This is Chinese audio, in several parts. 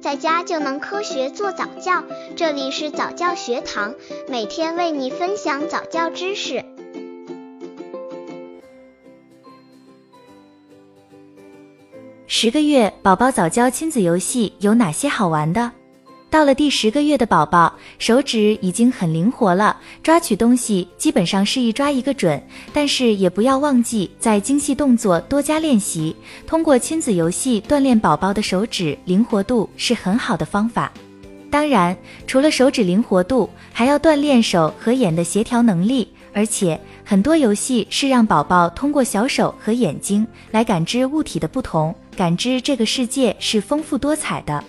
在家就能科学做早教。这里是早教学堂，每天为你分享早教知识。十个月宝宝早教亲子游戏有哪些好玩的？到了第十个月的宝宝，手指已经很灵活了，抓取东西基本上是一抓一个准。但是也不要忘记在精细动作多加练习，通过亲子游戏锻炼宝宝的手指灵活度是很好的方法。当然，除了手指灵活度，还要锻炼手和眼的协调能力。而且很多游戏是让宝宝通过小手和眼睛来感知物体的不同，感知这个世界是丰富多彩的。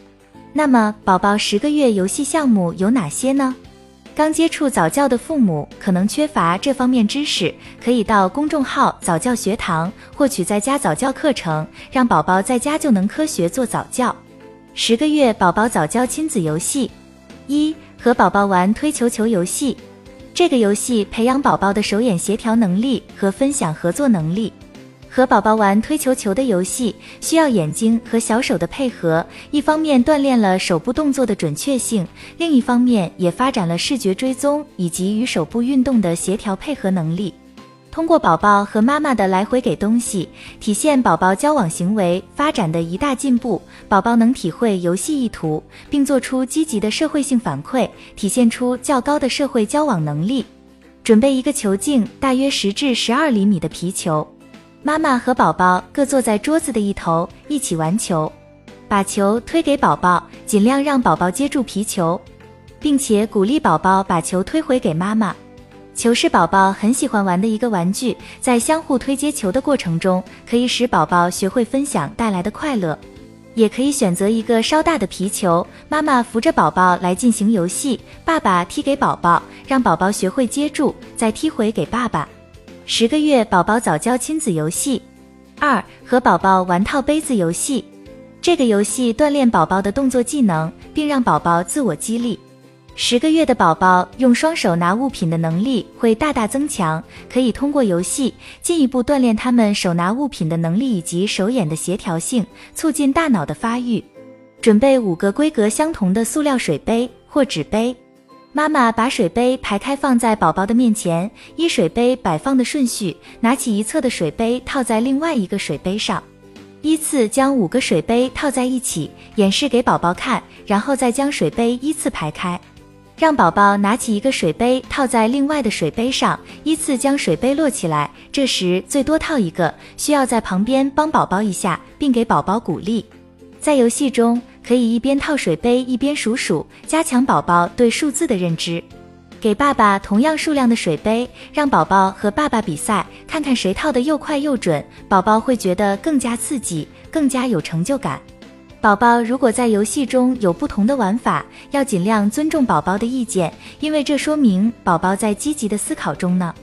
那么，宝宝十个月游戏项目有哪些呢？刚接触早教的父母可能缺乏这方面知识，可以到公众号早教学堂获取在家早教课程，让宝宝在家就能科学做早教。十个月宝宝早教亲子游戏：一、和宝宝玩推球球游戏，这个游戏培养宝宝的手眼协调能力和分享合作能力。和宝宝玩推球球的游戏，需要眼睛和小手的配合，一方面锻炼了手部动作的准确性，另一方面也发展了视觉追踪以及与手部运动的协调配合能力。通过宝宝和妈妈的来回给东西，体现宝宝交往行为发展的一大进步。宝宝能体会游戏意图，并做出积极的社会性反馈，体现出较高的社会交往能力。准备一个球径大约十至十二厘米的皮球。妈妈和宝宝各坐在桌子的一头，一起玩球，把球推给宝宝，尽量让宝宝接住皮球，并且鼓励宝宝把球推回给妈妈。球是宝宝很喜欢玩的一个玩具，在相互推接球的过程中，可以使宝宝学会分享带来的快乐。也可以选择一个稍大的皮球，妈妈扶着宝宝来进行游戏，爸爸踢给宝宝，让宝宝学会接住，再踢回给爸爸。十个月宝宝早教亲子游戏二，和宝宝玩套杯子游戏。这个游戏锻炼宝宝的动作技能，并让宝宝自我激励。十个月的宝宝用双手拿物品的能力会大大增强，可以通过游戏进一步锻炼他们手拿物品的能力以及手眼的协调性，促进大脑的发育。准备五个规格相同的塑料水杯或纸杯。妈妈把水杯排开放在宝宝的面前，依水杯摆放的顺序，拿起一侧的水杯套在另外一个水杯上，依次将五个水杯套在一起，演示给宝宝看，然后再将水杯依次排开，让宝宝拿起一个水杯套在另外的水杯上，依次将水杯摞起来。这时最多套一个，需要在旁边帮宝宝一下，并给宝宝鼓励。在游戏中。可以一边套水杯一边数数，加强宝宝对数字的认知。给爸爸同样数量的水杯，让宝宝和爸爸比赛，看看谁套的又快又准，宝宝会觉得更加刺激，更加有成就感。宝宝如果在游戏中有不同的玩法，要尽量尊重宝宝的意见，因为这说明宝宝在积极的思考中呢。